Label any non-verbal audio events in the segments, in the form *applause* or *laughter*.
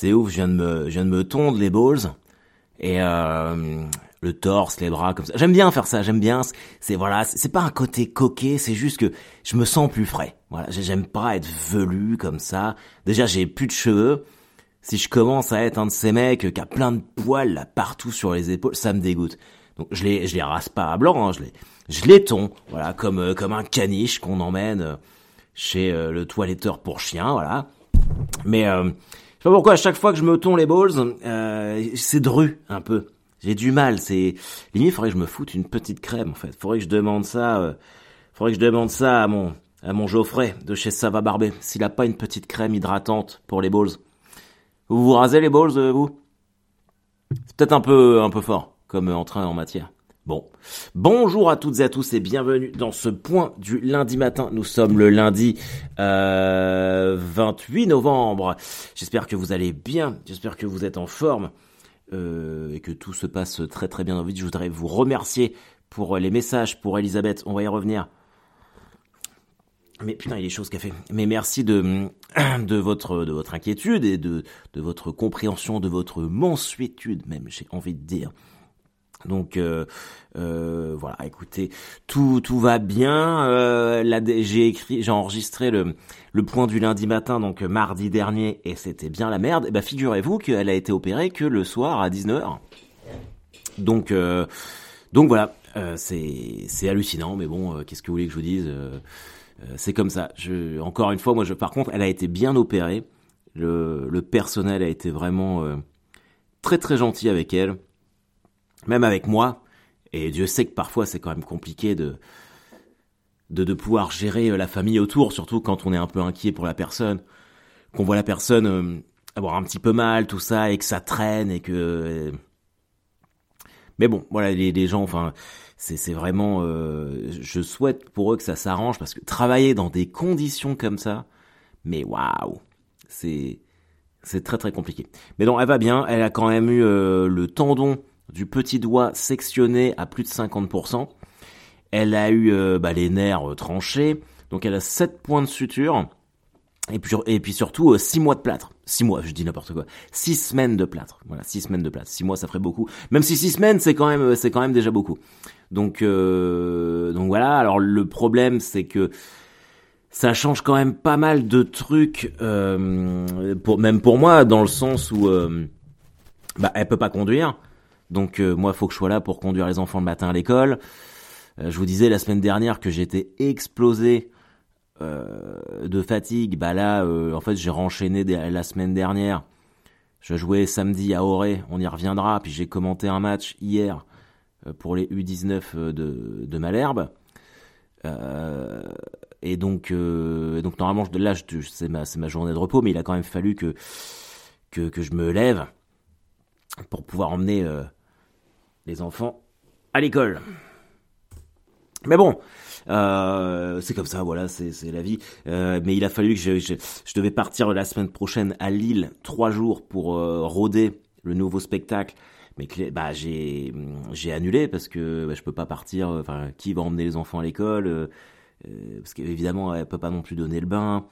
c'est ouf, je viens de me, je viens de me tondre les balls et euh, le torse, les bras comme ça. J'aime bien faire ça, j'aime bien. C'est voilà, c'est pas un côté coquet, c'est juste que je me sens plus frais. Voilà, j'aime pas être velu comme ça. Déjà, j'ai plus de cheveux. Si je commence à être un de ces mecs qui a plein de poils partout sur les épaules, ça me dégoûte. Donc je les je les rase pas à blanc, hein, je les je les ton, voilà, comme euh, comme un caniche qu'on emmène euh, chez euh, le toiletteur pour chien, voilà. Mais sais pas pourquoi à chaque fois que je me tonds les balls, c'est dru un peu. J'ai du mal, c'est limite faudrait que je me foute une petite crème en fait. Faudrait que je demande ça faudrait que je demande ça à mon à mon Geoffrey de chez Sava Barbé s'il a pas une petite crème hydratante pour les balls. Vous vous rasez les balls vous? C'est peut-être un peu un peu fort comme entrain en matière. Bon, bonjour à toutes et à tous et bienvenue dans ce point du lundi matin. Nous sommes le lundi euh, 28 novembre. J'espère que vous allez bien, j'espère que vous êtes en forme euh, et que tout se passe très très bien dans votre vie. Je voudrais vous remercier pour les messages pour Elisabeth, on va y revenir. Mais putain, il des choses qu'elle fait. Mais merci *clears throat* de, votre, de votre inquiétude et de, votre compréhension, de votre mensuétude même, j'ai envie de dire. Donc euh, euh, voilà, écoutez, tout tout va bien. Euh, j'ai écrit, j'ai enregistré le le point du lundi matin, donc mardi dernier, et c'était bien la merde. Et ben figurez-vous qu'elle a été opérée que le soir à 19h. Donc euh, donc voilà, euh, c'est c'est hallucinant, mais bon, euh, qu'est-ce que vous voulez que je vous dise C'est comme ça. Je encore une fois, moi, je par contre, elle a été bien opérée. Le le personnel a été vraiment très très gentil avec elle même avec moi, et Dieu sait que parfois c'est quand même compliqué de, de, de pouvoir gérer euh, la famille autour, surtout quand on est un peu inquiet pour la personne, qu'on voit la personne euh, avoir un petit peu mal, tout ça, et que ça traîne, et que... Euh, mais bon, voilà, les, gens, enfin, c'est, c'est vraiment... Euh, je souhaite pour eux que ça s'arrange, parce que travailler dans des conditions comme ça, mais waouh, c'est... C'est très très compliqué. Mais non, elle va bien. Elle a quand même eu le tendon du petit doigt sectionné à plus de 50%. Elle a eu euh, bah, les nerfs euh, tranchés, donc elle a 7 points de suture. Et puis, surtout 6 euh, mois de plâtre. 6 mois, je dis n'importe quoi. 6 semaines de plâtre. Voilà, 6 semaines de plâtre. 6 mois, ça ferait beaucoup. Même si 6 semaines, c'est quand même, c'est quand même déjà beaucoup. Donc, donc voilà. Alors le problème, c'est que ça change quand même pas mal de trucs, même pour moi, dans le sens où bah, elle peut pas conduire. Donc euh, moi, il faut que je sois là pour conduire les enfants le matin à l'école. Euh, je vous disais la semaine dernière que j'étais explosé euh, de fatigue. Bah là, en fait, j'ai renchaîné la semaine dernière. Je jouais samedi à Auray, on y reviendra. Puis j'ai commenté un match hier pour les U19 de, de Malherbe. et donc, donc normalement, là, c'est ma, ma journée de repos, mais il a quand même fallu que, que, que je me lève pour pouvoir emmener les enfants à l'école. Mais bon, euh, c'est comme ça, voilà, c'est la vie. Euh, mais il a fallu que je, devais partir la semaine prochaine à Lille, trois jours pour euh, rôder le nouveau spectacle. Mais bah, j'ai annulé parce que bah, je peux pas partir. Enfin, qui va emmener les enfants à l'école Parce qu'évidemment, elle peut pas non plus donner le bain.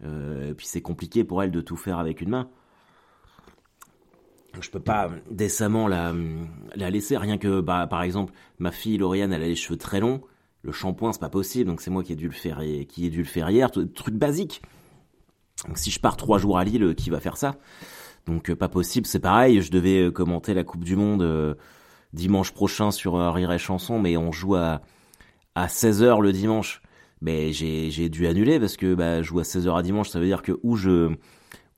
puis c'est compliqué pour elle de tout faire avec une main je peux pas décemment la, la laisser rien que bah, par exemple ma fille Lauriane elle a les cheveux très longs le shampoing c'est pas possible donc c'est moi qui ai dû le faire qui ai dû le faire hier truc basique. Donc si je pars trois jours à Lille qui va faire ça? Donc euh, pas possible c'est pareil je devais euh, commenter la Coupe du Monde euh, dimanche prochain sur Rire et Chanson mais on joue à à 16h le dimanche. Mais j'ai dû annuler parce que bah je joue à 16h à dimanche ça veut dire que où je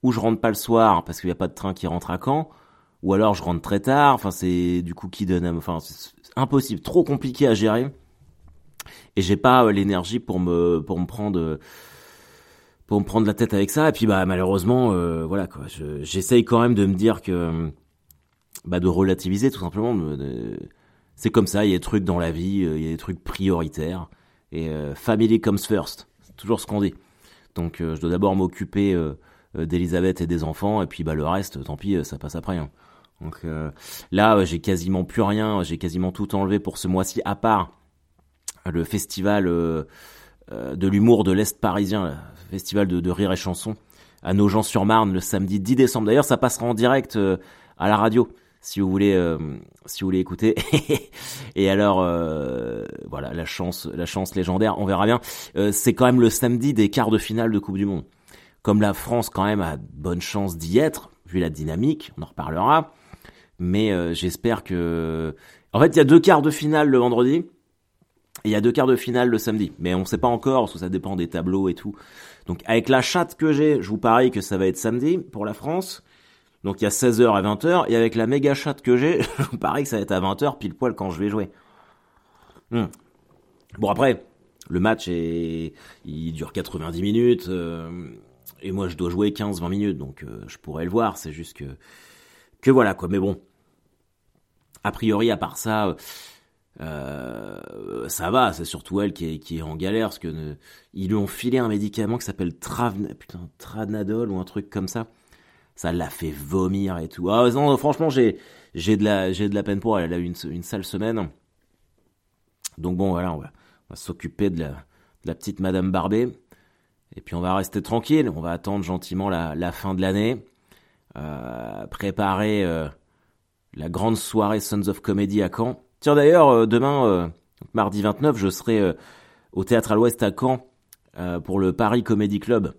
où je rentre pas le soir parce qu'il y a pas de train qui rentre à Caen ou alors je rentre très tard. Enfin, c'est du coup qui donne, enfin, c'est impossible, trop compliqué à gérer. Et j'ai pas euh, l'énergie pour me pour me prendre pour me prendre la tête avec ça. Et puis bah malheureusement, euh, voilà quoi. J'essaye quand même de me dire que bah de relativiser tout simplement. c'est comme ça. Il y a des trucs dans la vie, euh, il y a des trucs prioritaires. Et family comes first. C'est toujours ce qu'on dit. Donc je dois d'abord m'occuper d'Elisabeth et des enfants, et puis bah le reste, tant pis, ça passe après. Hein. Donc euh, là, j'ai quasiment plus rien, j'ai quasiment tout enlevé pour ce mois-ci, à part le festival euh, euh, de l'humour de l'Est parisien, le festival de, rire et chanson à Nogent-sur-Marne le samedi 10 décembre. D'ailleurs, ça passera en direct à la radio si vous voulez si vous voulez écouter. *laughs* et alors voilà, la chance la chance légendaire, on verra bien. c'est quand même le samedi des quarts de finale de Coupe du monde. Comme la France quand même a bonne chance d'y être vu la dynamique, on en reparlera. Mais j'espère que en fait, il y a deux quarts de finale le vendredi il y a deux quarts de finale le samedi, mais on sait pas encore, parce que ça dépend des tableaux et tout. Donc avec la chatte que j'ai, je vous parie que ça va être samedi pour la France. Donc il y a 16h à 20h, et avec la méga chatte que j'ai, *laughs* je vous parie que ça va être à 20h pile poil quand je vais jouer. Hmm. Bon après, le match est, il dure 90 minutes, euh, et moi je dois jouer 15-20 minutes, donc euh, je pourrais le voir, c'est juste que, voilà quoi. Mais bon, a priori à part ça euh, ça va, c'est surtout elle qui est, en galère parce que ils lui ont filé un médicament qui s'appelle putain, Tranadol ou un truc comme ça. Ça l'a fait vomir et tout. Ah non, franchement, j'ai j'ai de la j'ai de la peine pour elle. Elle a eu une, sale semaine. Donc bon, voilà, on va, s'occuper de la, petite Madame Barbet. Et puis on va rester tranquille. On va attendre gentiment la fin de l'année. Euh, préparer euh, la grande soirée Sons of Comedy à Caen. Tiens d'ailleurs, euh, demain, mardi 29, je serai au Théâtre à l'Ouest à Caen pour le Paris Comedy Club.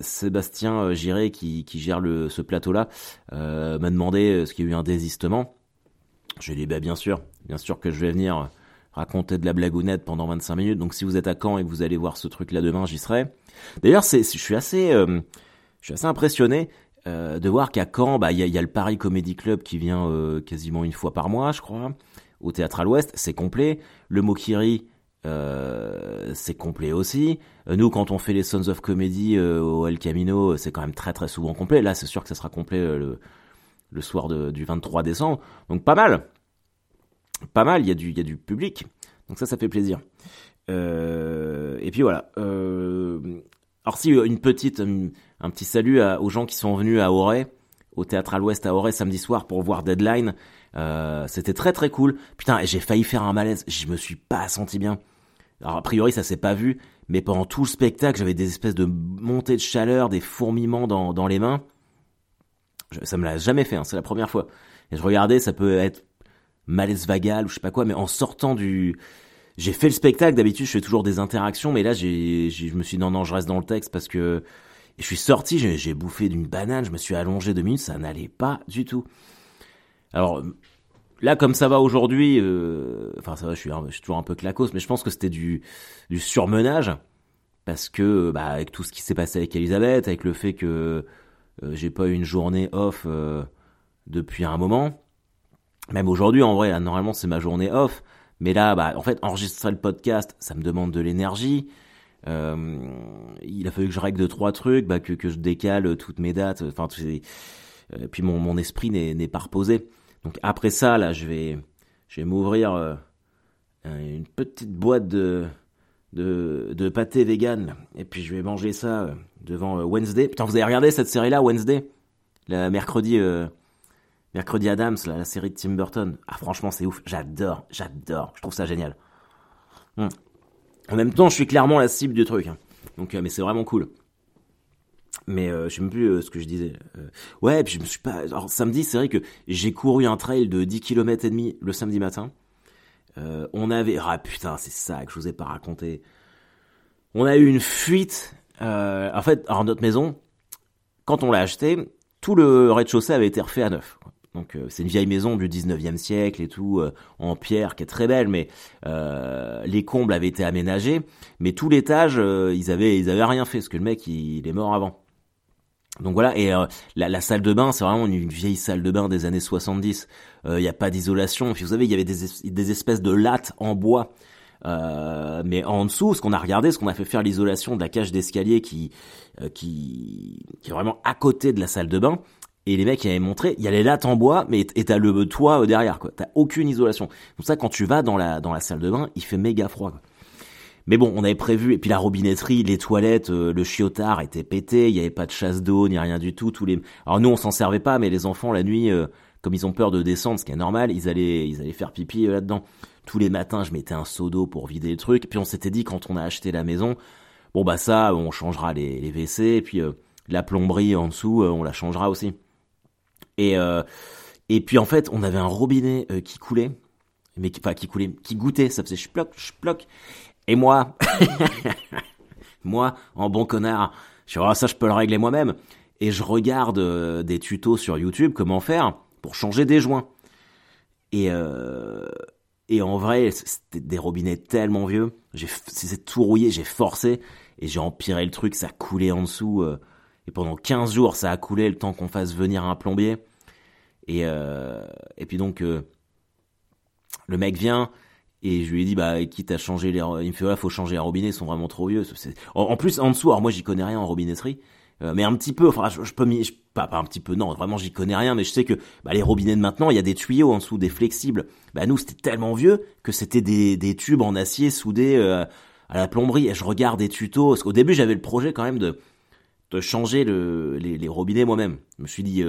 Sébastien Giré, qui, gère ce plateau-là, m'a demandé ce qu'il y a eu un désistement. Je lui ai dit, bah, bien sûr, bien sûr que je vais venir raconter de la blagounette pendant 25 minutes. Donc si vous êtes à Caen et que vous allez voir ce truc-là demain, j'y serai. D'ailleurs, je suis assez, je suis assez impressionné. Euh, de voir qu'à Caen, bah, il y, a, le Paris Comedy Club qui vient euh, quasiment une fois par mois, je crois, au Théâtre à l'Ouest, c'est complet. Le Mokiri, euh, c'est complet aussi. Nous, quand on fait les Sons of Comedy au El Camino, c'est quand même très très souvent complet. Là, c'est sûr que ça sera complet le, le soir du 23 décembre. Donc pas mal. Pas mal, il y, y a du public. Donc ça, ça fait plaisir. et puis voilà. Alors si une petite un petit salut aux gens qui sont venus à Auray, au théâtre à l'Ouest à Auray samedi soir pour voir Deadline. Euh, c'était très très cool. Putain, j'ai failli faire un malaise. Je me suis pas senti bien. Alors a priori ça s'est pas vu, mais pendant tout le spectacle j'avais des espèces de montées de chaleur, des fourmillements dans, dans les mains. ça me l'a jamais fait, hein, c'est la première fois. Et je regardais, ça peut être malaise vagal ou je sais pas quoi, mais en sortant du, j'ai fait le spectacle. D'habitude je fais toujours des interactions, mais là j'ai, je me suis dit non non je reste dans le texte parce que je suis sorti, j'ai bouffé d'une banane, je me suis allongé deux minutes, ça n'allait pas du tout. Alors là, comme ça va aujourd'hui, euh, enfin ça va, je suis, je suis toujours un peu clacos, mais je pense que c'était du, du surmenage parce que bah, avec tout ce qui s'est passé avec Elisabeth, avec le fait que euh, j'ai pas eu une journée off euh, depuis un moment. Même aujourd'hui, en vrai, normalement c'est ma journée off, mais là, bah, en fait, enregistrer le podcast, ça me demande de l'énergie. Euh, il a fallu que je règle deux trois trucs, bah, que, que je décale toutes mes dates. Enfin, euh, puis mon, mon esprit n'est pas reposé. Donc après ça, là, je vais, je vais m'ouvrir euh, une petite boîte de, de, de pâté vegan. Et puis je vais manger ça devant Wednesday. Putain, vous avez regardé cette série-là, Wednesday? La mercredi, mercredi Adams, la série de Tim Burton. Ah, franchement, c'est ouf. J'adore, j'adore. Je trouve ça génial. Hum. En même temps, je suis clairement la cible du truc. Hein. Euh, mais c'est vraiment cool. Mais euh, je sais même plus euh, ce que je disais. ouais, puis je me suis pas. Samedi, c'est vrai que j'ai couru un trail de 10 km et demi le samedi matin. on avait ah putain, c'est ça que je vous ai pas raconté. On a eu une fuite. en fait, alors notre maison, quand on l'a acheté, tout le rez-de-chaussée avait été refait à neuf. Donc euh, c'est une vieille maison du 19e siècle et tout, euh, en pierre, qui est très belle, mais euh, les combles avaient été aménagés, mais tout l'étage, ils avaient ils avaient rien fait, parce que le mec, il, est mort avant. Donc voilà, et la, salle de bain, c'est vraiment une, vieille salle de bain des années 70. Il n'y a pas d'isolation. Puis vous savez, il y avait des, des espèces de lattes en bois. mais en dessous, ce qu'on a regardé, ce qu'on a fait faire l'isolation de la cage d'escalier qui, qui, qui est vraiment à côté de la salle de bain, et les mecs avaient montré, il y a les lattes en bois, mais et t'as le toit euh, derrière, quoi. T'as aucune isolation. Donc ça, quand tu vas dans la dans la salle de bain, il fait méga froid. Mais bon, on avait prévu, et puis la robinetterie, les toilettes, euh, le chiotard était pété, il n'y avait pas de chasse d'eau, ni rien du tout. Tous les, alors nous on s'en servait pas, mais les enfants la nuit, euh, comme ils ont peur de descendre, ce qui est normal, ils allaient ils allaient faire pipi là-dedans. Tous les matins, je mettais un seau d'eau pour vider le truc. Puis on s'était dit quand on a acheté la maison, Bon bah ça, on changera les, les WC, et puis la plomberie en dessous, on la changera aussi. Et et puis en fait, on avait un robinet qui coulait, mais qui, pas qui coulait, qui goûtait, ça faisait chploc, chploc. Et moi, *laughs* moi, en bon connard, je dis, ah, ça je peux le régler moi-même. Et je regarde des tutos sur YouTube, comment faire pour changer des joints. Et, euh, et en vrai, c'était des robinets tellement vieux. C'est tout rouillé, j'ai forcé et j'ai empiré le truc, ça coulait en dessous. Euh, et pendant 15 jours, ça a coulé le temps qu'on fasse venir un plombier. Et, euh, et puis donc, euh, le mec vient et je lui ai dit, bah, quitte à changer les. Il me fait, ouais, faut changer les robinets, ils sont vraiment trop vieux. En, plus, en dessous, alors moi, j'y connais rien en robinetterie. Euh, mais un petit peu, enfin, je, peux m'y, pas, un petit peu, non, vraiment, j'y connais rien, mais je sais que bah, les robinets de maintenant, il y a des tuyaux en dessous, des flexibles. Bah nous, c'était tellement vieux que c'était des, tubes en acier soudés à la plomberie. Et je regarde des tutos, parce qu'au début, j'avais le projet quand même de, de changer le, les, robinets moi-même. Je me suis dit,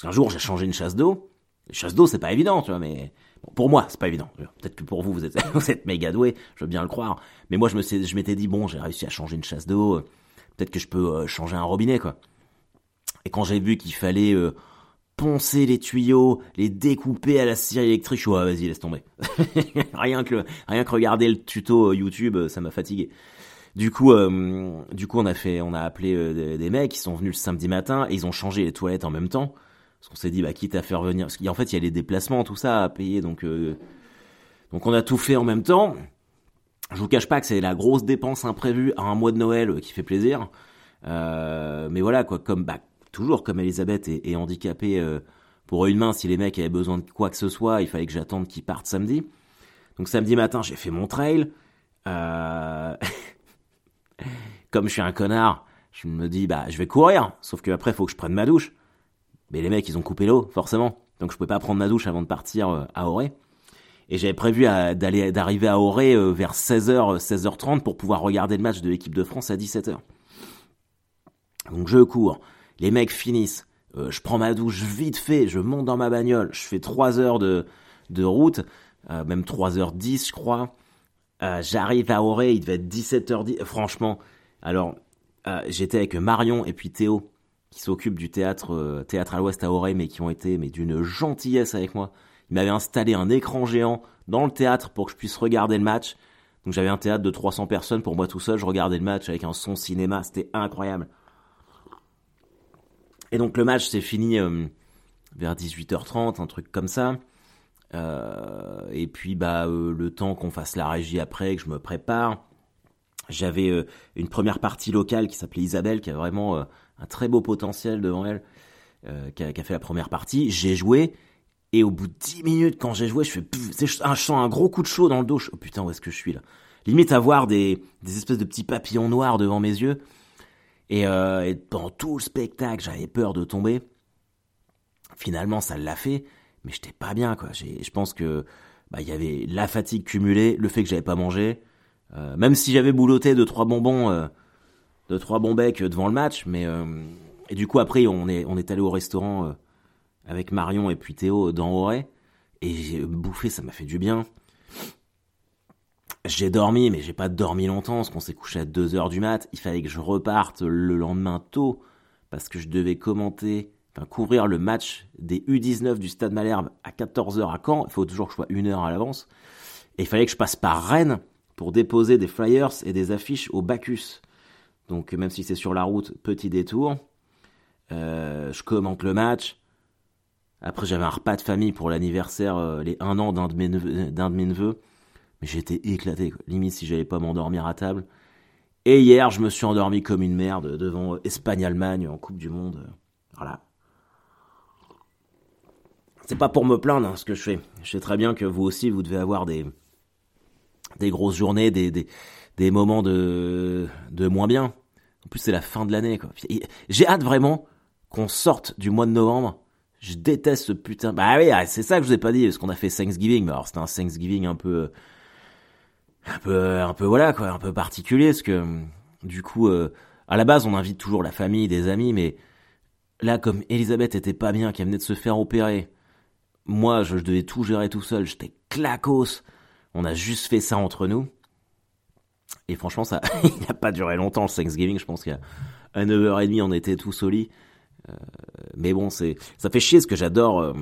parce qu'un jour, j'ai changé une chasse d'eau. Chasse d'eau, c'est pas évident, tu vois, mais pour moi, c'est pas évident. Peut-être que pour vous, *laughs* vous êtes, méga doué, je veux bien le croire. Mais moi, je me, m'étais dit, bon, j'ai réussi à changer une chasse d'eau peut-être que je peux euh, changer un robinet, quoi. Et quand j'ai vu qu'il fallait euh, poncer les tuyaux, les découper à la scie électrique, je suis ouais, vas-y, laisse tomber. *laughs* rien que rien que regarder le tuto euh, YouTube, ça m'a fatigué. Du coup, du coup, on a fait, on a appelé des, mecs qui sont venus le samedi matin et ils ont changé les toilettes en même temps. Parce qu'on s'est dit, bah, quitte à faire venir, parce qu'en fait, il y a les déplacements, tout ça à payer, donc, donc on a tout fait en même temps. Je vous cache pas que c'est la grosse dépense imprévue à un mois de Noël euh, qui fait plaisir. Euh, mais voilà, quoi, comme bah, toujours comme Elisabeth est, handicapée euh, pour une main, si les mecs avaient besoin de quoi que ce soit, il fallait que j'attende qu'ils partent samedi. Donc samedi matin, j'ai fait mon trail. Euh... *laughs* comme je suis un connard, je me dis bah je vais courir. Sauf que après, faut que je prenne ma douche. Mais les mecs, ils ont coupé l'eau, forcément. Donc je pouvais pas prendre ma douche avant de partir à Auré. Et j'avais prévu d'aller d'arriver à Auray euh, vers 16h, 16h30 pour pouvoir regarder le match de l'équipe de France à 17h. Donc je cours, les mecs finissent, euh, je prends ma douche vite fait, je monte dans ma bagnole, je fais 3 heures de, de route, euh, même 3h10 je crois. J'arrive à Auray, il devait être 17h10. Franchement, alors j'étais avec Marion et puis Théo qui s'occupe du théâtre théâtre à l'Ouest à Auray mais qui ont été mais d'une gentillesse avec moi. Il m'avait installé un écran géant dans le théâtre pour que je puisse regarder le match. Donc j'avais un théâtre de 300 personnes pour moi tout seul, je regardais le match avec un son cinéma, c'était incroyable. Et donc le match s'est fini euh, vers 18h30, un truc comme ça. Euh, et puis bah euh, le temps qu'on fasse la régie après, que je me prépare, j'avais une première partie locale qui s'appelait Isabelle, qui a vraiment un très beau potentiel devant elle, qui a, qui, a, fait la première partie. J'ai joué et au bout de 10 minutes, quand j'ai joué, je fais, je sens un gros coup de chaud dans le dos. Oh putain, où est-ce que je suis là? Limite à voir des, des espèces de petits papillons noirs devant mes yeux. Et, euh, et pendant tout le spectacle, j'avais peur de tomber. Finalement, ça l'a fait, mais j'étais pas bien, quoi. Je pense que bah, y avait la fatigue cumulée, le fait que j'avais pas mangé. Euh, même si j'avais bouloté de trois bonbons, euh, de trois bons becs devant le match, mais euh, et du coup après on est on est allé au restaurant euh, avec Marion et puis Théo dans Auray. Et j'ai bouffé, ça m'a fait du bien. J'ai dormi, mais j'ai pas dormi longtemps, parce qu'on s'est couché à 2h du mat. Il fallait que je reparte le lendemain tôt, parce que je devais commenter, enfin couvrir le match des U19 du Stade Malherbe à 14h à Caen. Il faut toujours que je sois une heure à l'avance. Et il fallait que je passe par Rennes pour déposer des flyers et des affiches au Bacchus. Donc même si c'est sur la route, petit détour. Euh, je commente le match. Après, j'avais un repas de famille pour l'anniversaire, euh, les un an d'un de mes neveux, d'un de mes neveux. Mais j'étais éclaté, limite si j'allais pas m'endormir à table. Et hier, je me suis endormi comme une merde devant Espagne-Allemagne en Coupe du Monde. Voilà. C'est pas pour me plaindre hein, ce que je fais. Je sais très bien que vous aussi, vous devez avoir des, des grosses journées, des, des, des moments de, de moins bien. En plus, c'est la fin de l'année. J'ai hâte vraiment qu'on sorte du mois de novembre je déteste ce putain. Bah oui, ah, c'est ça que je vous ai pas dit, parce qu'on a fait Thanksgiving. Mais alors c'était un Thanksgiving un peu, un peu, un peu voilà quoi, un peu particulier, parce que du coup, euh, à la base, on invite toujours la famille, des amis, mais là, comme Elisabeth était pas bien, qu'elle venait de se faire opérer, moi, je, je devais tout gérer tout seul. J'étais clacos. On a juste fait ça entre nous. Et franchement, ça *laughs* n'a pas duré longtemps le Thanksgiving. Je pense qu'à 9h30, on était tous au lit. Euh, mais bon, c'est ça fait chier parce que j'adore euh,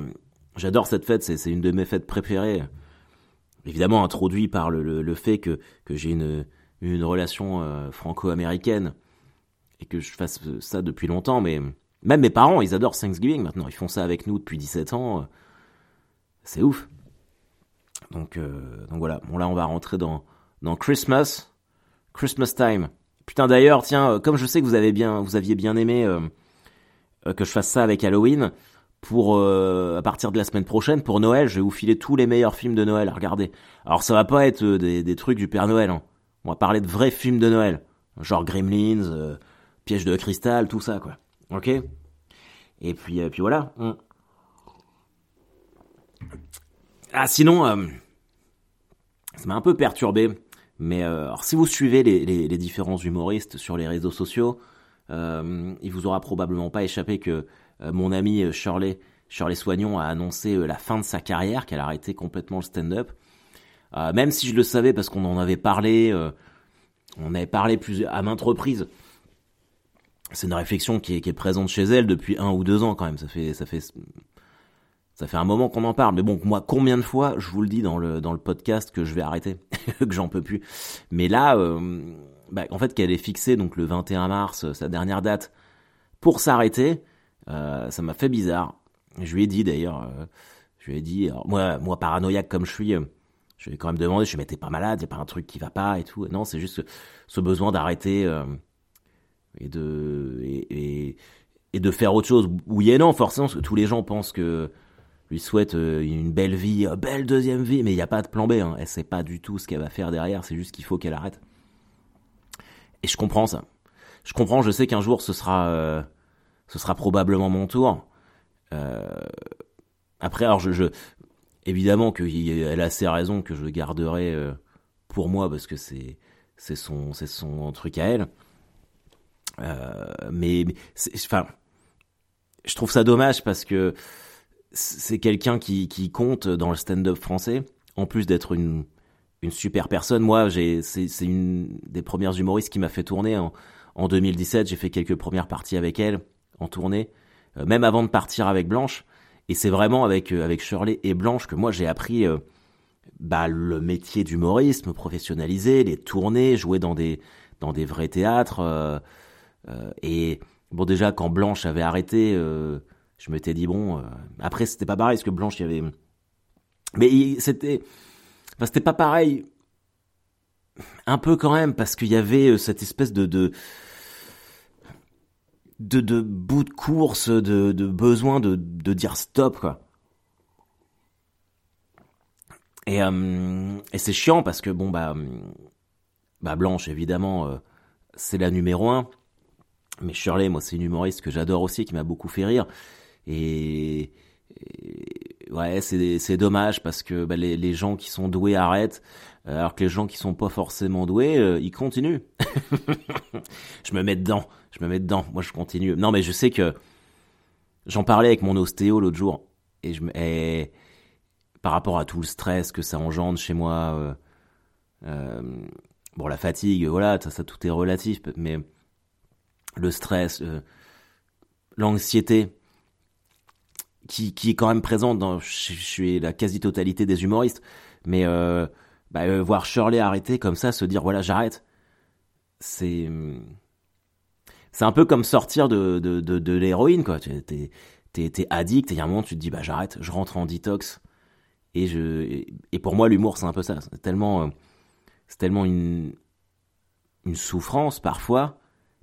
j'adore cette fête. C'est une de mes fêtes préférées. Évidemment, introduit par le, le, fait que, que j'ai une, une relation euh, franco-américaine et que je fasse ça depuis longtemps. Mais même mes parents, ils adorent Thanksgiving maintenant. Ils font ça avec nous depuis 17 ans. C'est ouf. Donc, donc voilà. Bon, là, on va rentrer dans, dans Christmas. Christmas time. Putain d'ailleurs, tiens, euh, comme je sais que vous avez bien, vous aviez bien aimé euh, euh, que je fasse ça avec Halloween, pour à partir de la semaine prochaine, pour Noël, je vais vous filer tous les meilleurs films de Noël. Regardez. Alors ça va pas être des, trucs du Père Noël. Hein. On va parler de vrais films de Noël, genre Gremlins, Piège de cristal, tout ça quoi. Ok? Et puis, puis voilà. Hum. Ah sinon, ça m'a un peu perturbé. Mais euh, alors, si vous suivez les, différents humoristes sur les réseaux sociaux, euh, il vous aura probablement pas échappé que euh, mon ami Shirley, Shirley Soignon a annoncé la fin de sa carrière, qu'elle a arrêté complètement le stand-up. même si je le savais parce qu'on en avait parlé, on avait parlé plus à maintes reprises. C'est une réflexion qui est, qui est présente chez elle depuis un ou deux ans quand même. Ça fait, ça fait ça fait un moment qu'on en parle, mais bon, moi, combien de fois, je vous le dis dans le dans le podcast que je vais arrêter, *laughs* que j'en peux plus. Mais là, euh, bah, en fait, qu'elle est fixée donc le 21 mars, euh, sa dernière date, pour s'arrêter, euh, ça m'a fait bizarre. Je lui ai dit d'ailleurs, je lui ai dit, moi, moi paranoïaque comme je suis, je lui ai quand même demandé, je lui ai dit, t'es pas malade, y a pas un truc qui va pas et tout. Non, c'est juste ce besoin d'arrêter et de et de faire autre chose. Oui et non, forcément, parce que tous les gens pensent que lui souhaite euh, une belle vie, une belle deuxième vie, mais il n'y a pas de plan B. Hein. Elle sait pas du tout ce qu'elle va faire derrière, c'est juste qu'il faut qu'elle arrête. Et je comprends ça. Je comprends, je sais qu'un jour ce sera, euh, ce sera probablement mon tour. Euh, après, alors je, je évidemment qu'elle a assez raison que je garderai pour moi parce que c'est c'est son c'est son truc à elle. mais, mais enfin, je trouve ça dommage parce que c'est quelqu'un qui, qui compte dans le stand-up français, en plus d'être une, une super personne. Moi, c'est, une des premières humoristes qui m'a fait tourner en, en 2017. J'ai fait quelques premières parties avec elle en tournée, euh, même avant de partir avec Blanche. Et c'est vraiment avec euh, avec Shirley et Blanche que moi j'ai appris euh, bah, le métier d'humoriste, me professionnaliser, les tournées, jouer dans des dans des vrais théâtres. et bon, déjà quand Blanche avait arrêté je m'étais dit bon. Euh, après, c'était pas pareil parce que Blanche, il y avait. Mais c'était. Enfin, c'était pas pareil. Un peu quand même parce qu'il y avait euh, cette espèce de de de, bout de course, de, besoin de, de dire stop quoi. Et, euh, et c'est chiant parce que bon bah bah Blanche évidemment c'est la numéro un. Mais Shirley, moi, c'est une humoriste que j'adore aussi, qui m'a beaucoup fait rire. Et, ouais, c'est dommage parce que bah, les, les, gens qui sont doués arrêtent, euh, alors que les gens qui sont pas forcément doués, euh, ils continuent. *laughs* je me mets dedans, je me mets dedans. Moi, je continue. Non, mais je sais que j'en parlais avec mon ostéo l'autre jour et je me et, par rapport à tout le stress que ça engendre chez moi. Euh, bon, la fatigue, voilà, ça, ça tout est relatif, mais le stress, l'anxiété, qui, est quand même présente dans chez, la quasi-totalité des humoristes. Mais euh, bah, euh, voir Shirley arrêter comme ça, se dire voilà j'arrête, c'est c'est un peu comme sortir de de, de, l'héroïne quoi. T'es t'es t'es addict et il y a un moment tu te dis bah j'arrête, je rentre en detox. Et je et pour moi l'humour c'est un peu ça. C'est tellement euh, c'est tellement une une souffrance parfois,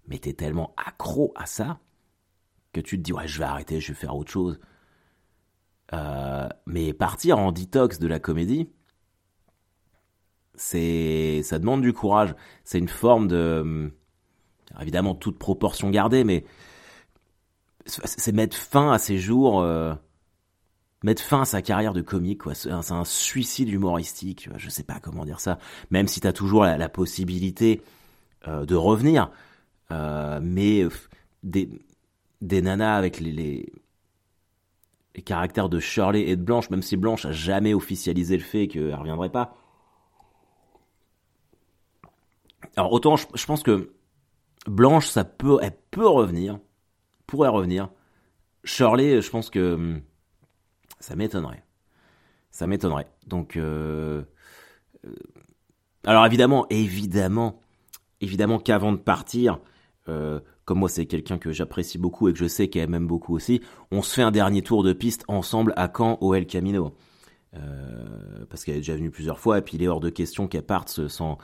mais t'es tellement accro à ça que tu te dis ouais je vais arrêter, je vais faire autre chose. Euh, mais partir en detox de la comédie, c'est, ça demande du courage. C'est une forme de, évidemment toute proportion gardée, mais c'est mettre fin à ses jours, euh, mettre fin à sa carrière de comique. Quoi. C'est, un, suicide humoristique. Je sais pas comment dire ça. Même si t'as toujours la, possibilité euh, de revenir, mais des, des nanas avec les les caractères de Shirley et de Blanche, même si Blanche a jamais officialisé le fait qu'elle reviendrait pas. alors autant je, pense que Blanche, ça peut, elle peut revenir, pourrait revenir. Shirley, je pense que hum, ça m'étonnerait. Ça m'étonnerait. Donc, euh, euh, alors évidemment, évidemment, évidemment qu'avant de partir, euh, comme moi c'est quelqu'un que j'apprécie beaucoup et que je sais qu'elle aime beaucoup aussi, on se fait un dernier tour de piste ensemble à Caen au El Camino. Euh, parce qu'elle est déjà venue plusieurs fois et puis il est hors de question qu'elle parte sans,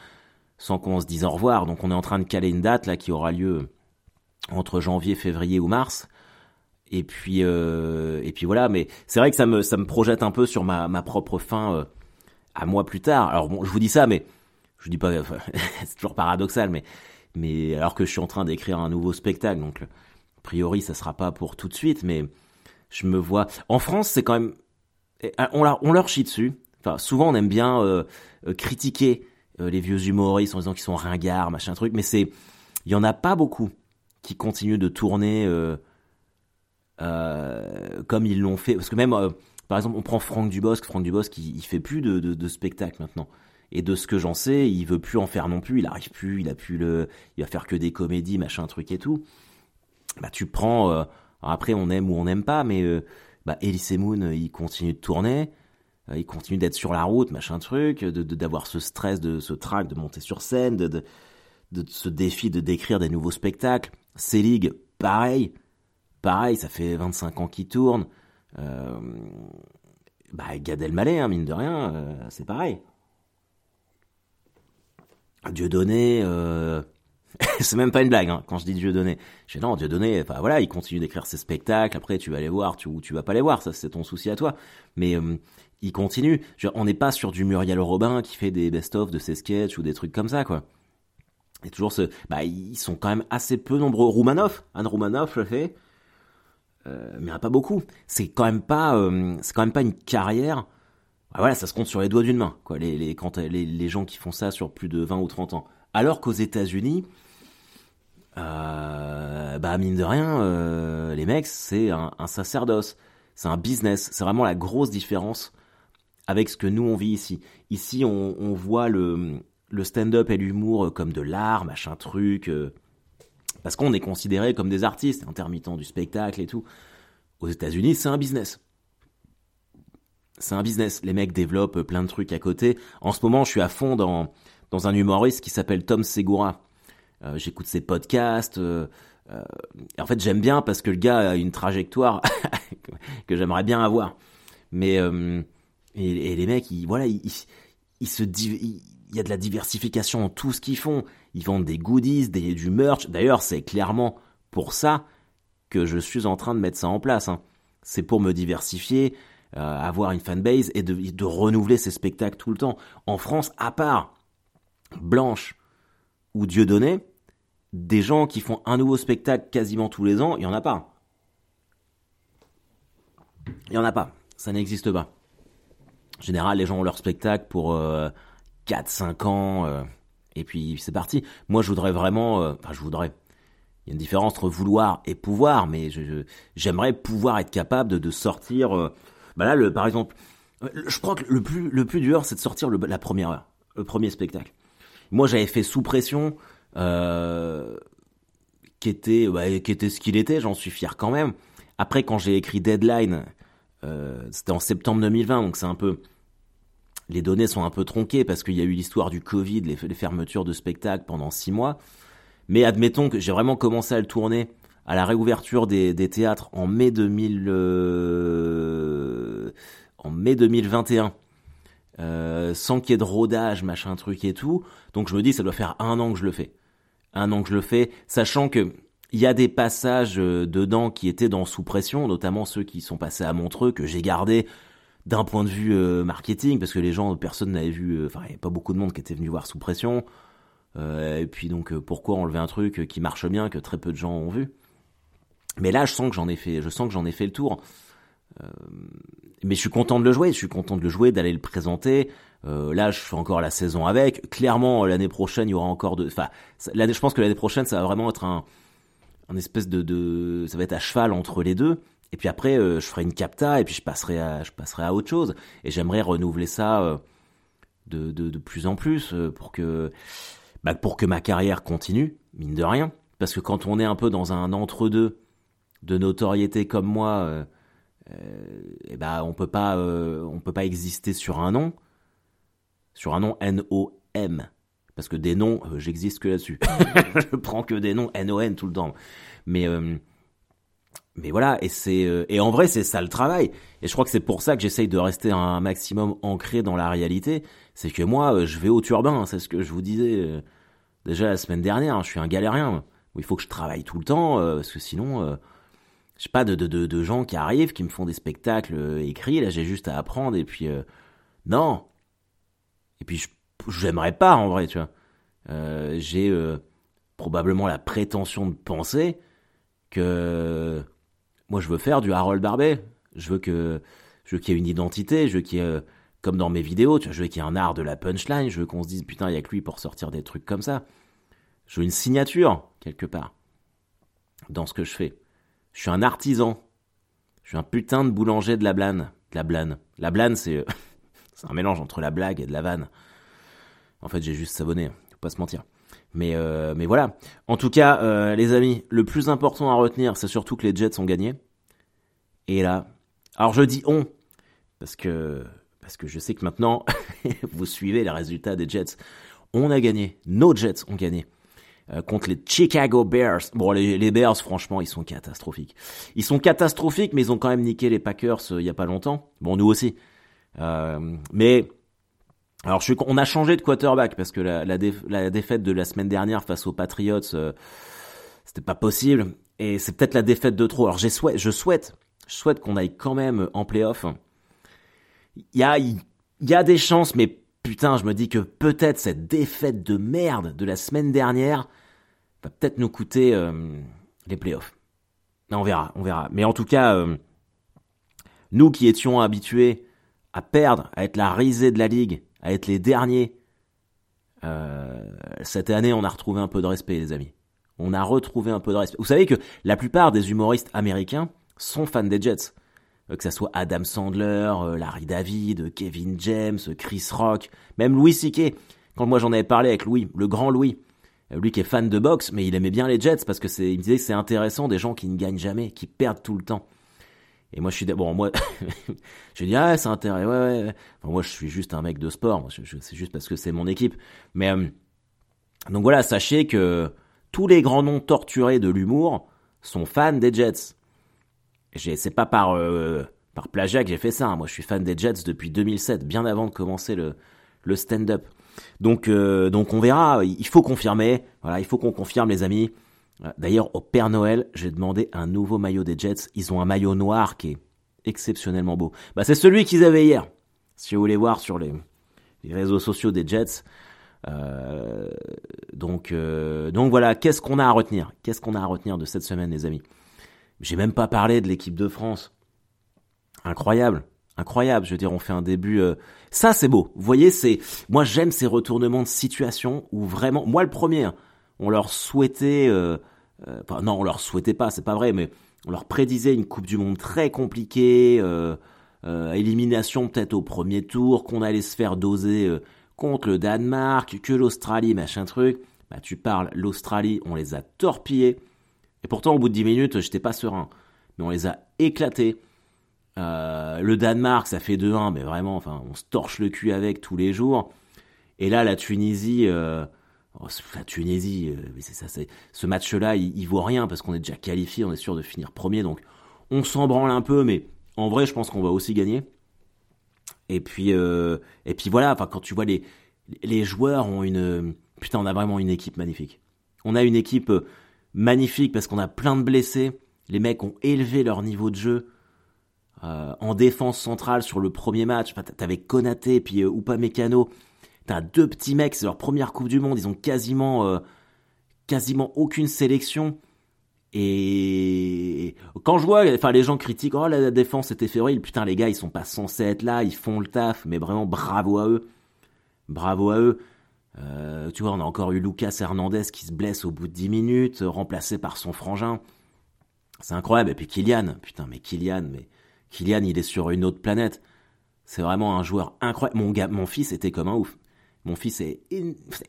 sans qu'on se dise au revoir. Donc on est en train de caler une date là qui aura lieu entre janvier, février ou mars. Et puis euh, et puis voilà, mais c'est vrai que ça me ça me projette un peu sur ma, ma propre fin euh, à moi plus tard. Alors bon, je vous dis ça, mais je dis pas, *laughs* c'est toujours paradoxal, mais mais alors que je suis en train d'écrire un nouveau spectacle, donc a priori ça sera pas pour tout de suite, mais je me vois. En France, c'est quand même ah, on, leur, chie dessus. Enfin, souvent on aime bien euh, euh, critiquer euh, les vieux humoristes en disant qu'ils sont ringards, machin truc, mais c'est, il y en a pas beaucoup qui continuent de tourner comme ils l'ont fait. Parce que même, par exemple, on prend Franck Dubosc. Franck Dubosc, il, il fait plus de, de, de spectacles maintenant. Et de ce que j'en sais, il veut plus en faire non plus. Il arrive plus. Il a plus le. Il va faire que des comédies, machin truc et tout. Bah tu prends. après, on aime ou on n'aime pas, mais bah, Elise Moon, euh, il continue de tourner, euh, il continue d'être sur la route, machin truc, de d'avoir ce stress, de ce trac, de monter sur scène, de, de, ce défi de décrire des nouveaux spectacles. Selig, pareil, pareil, ça fait 25 ans qu'il tourne. Euh, bah, Gad Elmaleh, hein, mine de rien, euh, c'est pareil. Dieudonné, euh, *laughs* c'est même pas une blague hein, quand je dis Dieu donné. Je dis non, Dieu donné, enfin voilà, il continue d'écrire ses spectacles, après tu vas les voir, tu, ou tu vas pas les voir, ça c'est ton souci à toi. Mais euh, il continue. on n'est pas sur du Muriel Robin qui fait des best-of de ses sketchs ou des trucs comme ça, quoi. Et toujours ce, bah ils sont quand même assez peu nombreux. Roumanoff, Anne Roumanoff le fait, euh, mais pas beaucoup. C'est quand même pas, euh, c'est quand même pas une carrière. Bah, voilà, ça se compte sur les doigts d'une main, quoi. Les, les, quand, les, les gens qui font ça sur plus de 20 ou 30 ans. Alors qu'aux États-Unis, euh, bah mine de rien, euh, les mecs, c'est un, sacerdoce, c'est un business. C'est vraiment la grosse différence avec ce que nous on vit ici. Ici, on, voit le, le stand-up et l'humour comme de l'art, machin truc, euh, parce qu'on est considéré comme des artistes, intermittents du spectacle et tout. Aux États-Unis, c'est un business. C'est un business. Les mecs développent plein de trucs à côté. En ce moment, je suis à fond dans, dans un humoriste qui s'appelle Tom Segura euh, j'écoute ses podcasts. Euh, euh, en fait, j'aime bien parce que le gars a une trajectoire *laughs* que j'aimerais bien avoir. Mais et, les mecs, ils, voilà, ils, se il y a de la diversification dans tout ce qu'ils font. Ils vendent des goodies, des, du merch. D'ailleurs, c'est clairement pour ça que je suis en train de mettre ça en place. Hein. C'est pour me diversifier, avoir une fanbase et de, renouveler ses spectacles tout le temps. En France, à part Blanche ou Dieudonné, des gens qui font un nouveau spectacle quasiment tous les ans, il n'y en a pas. Il n'y en a pas. Ça n'existe pas. En général, les gens ont leur spectacle pour 4-5 euh, ans, euh, et puis c'est parti. Moi, je voudrais vraiment... Euh, enfin, je voudrais... Il y a une différence entre vouloir et pouvoir, mais j'aimerais pouvoir être capable de, sortir... bah là, le, par exemple, je crois que le plus, le plus dur, c'est de sortir la première heure, le premier spectacle. Moi, j'avais fait sous pression euh, qui était bah, qui était ce qu'il était, j'en suis fier quand même. Après, quand j'ai écrit Deadline, euh, c'était en septembre 2020, donc c'est un peu les données sont un peu tronquées parce qu'il y a eu l'histoire du Covid, les, fermetures de spectacles pendant six mois. Mais admettons que j'ai vraiment commencé à le tourner à la réouverture des, des théâtres en mai 2000, euh, en mai 2021. Euh, sans qu'il y ait de rodage, machin truc et tout. Donc je me dis, ça doit faire un an que je le fais un an que je le fais, sachant que il y a des passages euh, dedans qui étaient dans sous pression, notamment ceux qui sont passés à Montreux que j'ai gardé d'un point de vue euh, marketing parce que les gens personne n'avait vu enfin il n'y avait pas beaucoup de monde qui était venu voir sous pression et puis donc pourquoi enlever un truc qui marche bien que très peu de gens ont vu mais là je sens que j'en ai fait je sens que j'en ai fait le tour mais je suis content de le jouer je suis content de le jouer d'aller le présenter euh, là, je fais encore la saison avec. Clairement, l'année prochaine, il y aura encore de. Enfin, je pense que l'année prochaine, ça va vraiment être un, un espèce de, ça va être à cheval entre les deux. Et puis après, euh, je ferai une capta et puis je passerai à, je passerai à autre chose. Et j'aimerais renouveler ça euh, de, de, de, plus en plus pour que, bah, pour que ma carrière continue, mine de rien. Parce que quand on est un peu dans un entre-deux de notoriété comme moi, euh, et bah, on peut pas, euh, on peut pas exister sur un nom, sur un nom N-O-M. Parce que des noms, euh, j'existe que là-dessus. *laughs* je prends que des noms N-O-N tout le temps. Mais, mais voilà, et c'est, et en vrai, c'est ça le travail. Et je crois que c'est pour ça que j'essaye de rester un maximum ancré dans la réalité. C'est que moi, je vais au turbin, hein, c'est ce que je vous disais déjà la semaine dernière. hein, je suis un galérien. Il faut que je travaille tout le temps, parce que sinon, euh, j'ai pas de, de, de, gens qui arrivent, qui me font des spectacles euh, écrits. Là, j'ai juste à apprendre. Et puis, euh, non. Et puis, je- j'aimerais pas, en vrai, tu vois. Euh, j'ai euh, probablement la prétention de penser que moi, je veux faire du Harold Barbet. Je veux que je veux qu'il y ait une identité. Je veux qu'il y ait, euh, comme dans mes vidéos, tu vois, je veux qu'il y ait un art de la punchline. Je veux qu'on se dise putain, il y a que lui pour sortir des trucs comme ça. Je veux une signature quelque part dans ce que je fais. Je suis un artisan. Je suis un putain de boulanger de la blane. De la blane. La blane, c'est euh, *laughs* c'est un mélange entre la blague et de la vanne. En fait, j'ai juste savonné, faut pas se mentir. Mais, euh, voilà. En tout cas, euh, les amis, le plus important à retenir, c'est surtout que les Jets ont gagné. Et là, alors je dis on, parce que, parce que je sais que maintenant, *laughs* vous suivez les résultats des Jets. On a gagné, nos Jets ont gagné. Euh, contre les Chicago Bears. Bon, les, Bears, franchement, ils sont catastrophiques. Ils sont catastrophiques, mais ils ont quand même niqué les Packers euh, il y a pas longtemps. Bon, nous aussi. Euh, mais alors, on a changé de quarterback parce que la, la, déf- la défaite de la semaine dernière face aux Patriots, euh, c'était pas possible. Et c'est peut-être la défaite de trop. Alors, je souhaite, je souhaite qu'on aille quand même en playoff. Il y a des chances, mais putain, je me dis que peut-être cette défaite de merde de la semaine dernière va peut-être nous coûter euh, les playoffs. Non, on verra, on verra. Mais en tout cas, euh, nous qui étions habitués à perdre, à être la risée de la ligue, à être les derniers, euh, cette année, on a retrouvé un peu de respect, les amis. On a retrouvé un peu de respect. Vous savez que la plupart des humoristes américains sont fans des Jets. Que ça soit Adam Sandler, Larry David, Kevin James, Chris Rock, même Louis C.K. Quand moi j'en avais parlé avec Louis, le grand Louis, lui qui est fan de boxe, mais il aimait bien les Jets parce que c'est, il me disait que c'est intéressant des gens qui ne gagnent jamais, qui perdent tout le temps. Et moi je suis, bon moi, *laughs* je dis ah c'est intéressant, ouais ouais. moi je suis juste un mec de sport, je- c'est juste parce que c'est mon équipe. Mais euh, donc voilà, sachez que tous les grands noms torturés de l'humour sont fans des Jets. J'ai- C'est pas par euh, par plagiat que j'ai fait ça. hein. Moi, je suis fan des Jets depuis 2007, bien avant de commencer le le stand-up. Donc euh, donc on verra. Il faut confirmer. Voilà, il faut qu'on confirme, les amis. Euh, D'ailleurs, au Père Noël, j'ai demandé un nouveau maillot des Jets. Ils ont un maillot noir qui est exceptionnellement beau. Bah, c'est celui qu'ils avaient hier. Si vous voulez voir sur les réseaux sociaux des Jets. Euh, donc donc voilà. Qu'est-ce qu'on a à retenir? Qu'est-ce qu'on a à retenir de cette semaine, les amis? J'ai même pas parlé de l'équipe de France. Incroyable, incroyable. Je veux dire, on fait un début. Ça, c'est beau. Vous voyez, c'est moi j'aime ces retournements de situation où vraiment, moi le premier, hein, on leur souhaitait, euh, euh, non, on leur souhaitait pas, c'est pas vrai, mais on leur prédisait une Coupe du Monde très compliquée, euh, euh, élimination peut-être au premier tour, qu'on allait se faire doser euh, contre le Danemark, que l'Australie, machin truc. Bah, tu parles, l'Australie, on les a torpillés. Et pourtant, au bout de 10 minutes, j'étais pas serein. Mais on les a éclatés. Euh, le Danemark, ça fait 2-1, mais vraiment, enfin, on se torche le cul avec tous les jours. Et là, la Tunisie, euh, oh, la Tunisie, euh, mais c'est ça, c'est ce match-là, il, il vaut rien parce qu'on est déjà qualifié, on est sûr de finir premier, donc on s'en branle un peu, mais en vrai, je pense qu'on va aussi gagner. Et puis, euh, et puis voilà, enfin, quand tu vois les les joueurs ont une putain, on a vraiment une équipe magnifique. On a une équipe magnifique parce qu'on a plein de blessés. Les mecs ont élevé leur niveau de jeu. Euh, en défense centrale sur le premier match, enfin, t'avais Konaté puis euh, Upamecano. T'as deux petits mecs, c'est leur première Coupe du Monde, ils ont quasiment euh, quasiment aucune sélection. Et quand je vois, enfin les gens critiquent, oh la défense était fébrile, putain les gars ils sont pas censés être là, ils font le taf, mais vraiment bravo à eux, bravo à eux. Euh, tu vois, on a encore eu Lucas Hernandez qui se blesse au bout de 10 minutes, remplacé par son frangin. C'est incroyable. Et puis Kylian, putain, mais Kylian, mais Kylian, il est sur une autre planète. C'est vraiment un joueur incroyable. Mon gars, mon fils était comme un ouf. Mon fils est,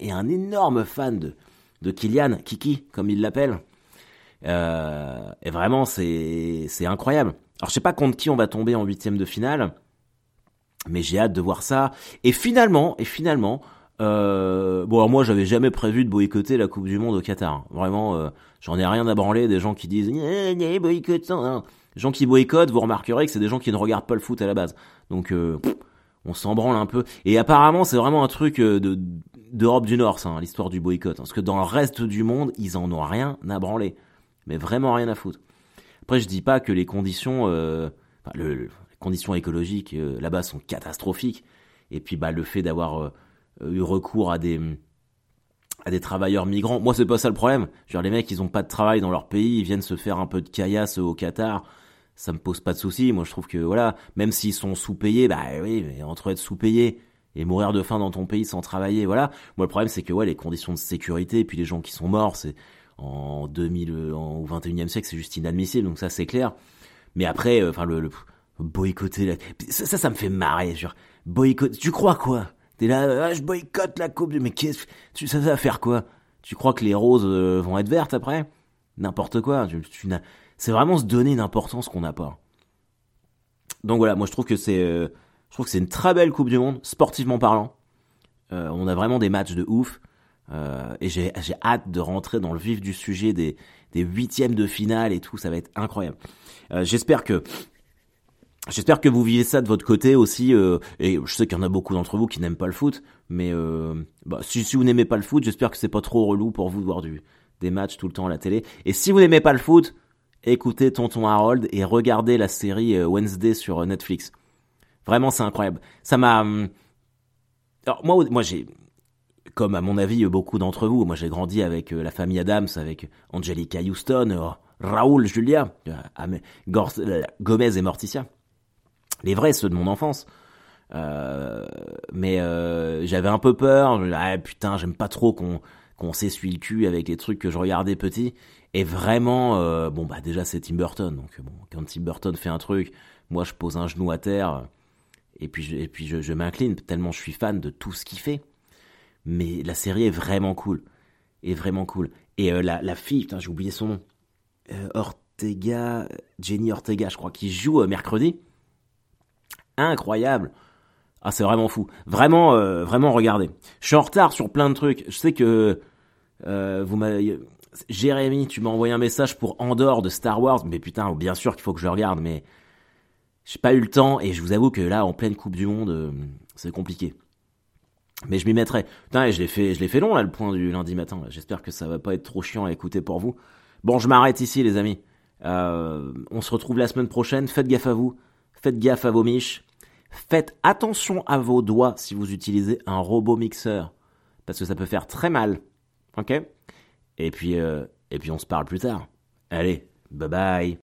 un énorme fan de, de Kylian, Kiki, comme il l'appelle. Euh, et vraiment, c'est, c'est incroyable. Alors, je sais pas contre qui on va tomber en huitième de finale, mais j'ai hâte de voir ça. Et finalement, et finalement, euh, bon, alors moi, j'avais jamais prévu de boycotter la Coupe du Monde au Qatar. Vraiment, euh, j'en ai rien à branler des gens qui disent eh, eh, boycottant. Hein. Les gens qui boycottent, vous remarquerez que c'est des gens qui ne regardent pas le foot à la base. Donc, euh, on s'en branle un peu. Et apparemment, c'est vraiment un truc de d'Europe du Nord, hein, l'histoire du boycott. Parce que dans le reste du monde, ils en ont rien à branler. Mais vraiment rien à foutre. Après, je dis pas que les conditions, le, les conditions écologiques là-bas sont catastrophiques. Et puis, bah, le fait d'avoir eu recours à des à des travailleurs migrants. Moi, c'est pas ça le problème. Je veux dire, les mecs, ils ont pas de travail dans leur pays, ils viennent se faire un peu de caillasse au Qatar ça me pose pas de soucis. Moi, je trouve que voilà, même s'ils sont sous-payés, bah oui, mais entre être sous-payé et mourir de faim dans ton pays sans travailler, voilà. Moi, le problème, c'est que ouais, les conditions de sécurité, puis les gens qui sont morts, c'est en 2000, en, au 21e siècle, c'est juste inadmissible. Donc ça, c'est clair. Mais après, euh, enfin, le, le, boycotter, ça, ça, me fait marrer. Genre, boycotter, tu crois quoi? T'es là, ah, je boycotte la coupe mais qu'est-ce, tu, ça va faire quoi? Tu crois que les roses euh, vont être vertes après? N'importe quoi. C'est vraiment se donner une importance qu'on n'a pas. Donc voilà, moi je trouve que c'est, euh, je trouve que c'est une très belle Coupe du Monde, sportivement parlant. Euh, on a vraiment des matchs de ouf. Et j'ai, hâte de rentrer dans le vif du sujet des, des huitièmes de finale et tout, ça va être incroyable. J'espère que J'espère que vous vivez ça de votre côté aussi, euh, et je sais qu'il y en a beaucoup d'entre vous qui n'aiment pas le foot, mais euh, bah, si, si, vous n'aimez pas le foot, j'espère que c'est pas trop relou pour vous de voir du, des matchs tout le temps à la télé. Et si vous n'aimez pas le foot, écoutez Tonton Harold et regardez la série euh, Wednesday sur euh, Netflix. Vraiment, c'est incroyable. Ça m'a. Hum, alors moi, moi j'ai, comme à mon avis beaucoup d'entre vous, moi j'ai grandi avec euh, la famille Adams, avec Angelica Houston, Raoul Julia, Gomez et Morticia. Les vrais, ceux de mon enfance. Euh, mais euh, j'avais un peu peur. Ah putain, j'aime pas trop qu'on qu'on s'essuie le cul avec les trucs que je regardais petit. Et vraiment, euh, bon bah déjà c'est Tim Burton, donc bon quand Tim Burton fait un truc, moi je pose un genou à terre et puis je, et puis je, je m'incline tellement je suis fan de tout ce qu'il fait. Mais la série est vraiment cool, est vraiment cool. Et la, la fille, putain j'ai oublié son nom, Ortega, Jenny Ortega, je crois, qui joue mercredi. Incroyable. Ah c'est vraiment fou. Vraiment, euh, vraiment regardez. Je suis en retard sur plein de trucs. Je sais que vous m'avez Jérémy, tu m'as envoyé un message pour Andorre de Star Wars, mais putain, bien sûr qu'il faut que je regarde, mais j'ai pas eu le temps et je vous avoue que là, en pleine Coupe du Monde, euh, c'est compliqué. Mais je m'y mettrai. Putain, je l'ai fait, je l'ai fait long là, le point du lundi matin. J'espère que ça va pas être trop chiant à écouter pour vous. Bon, je m'arrête ici, les amis. Euh, on se retrouve la semaine prochaine. Faites gaffe à vous. Faites gaffe à vos miches. Faites attention à vos doigts si vous utilisez un robot mixeur, parce que ça peut faire très mal. Ok? Et puis, euh, et puis on se parle plus tard. Allez, bye bye.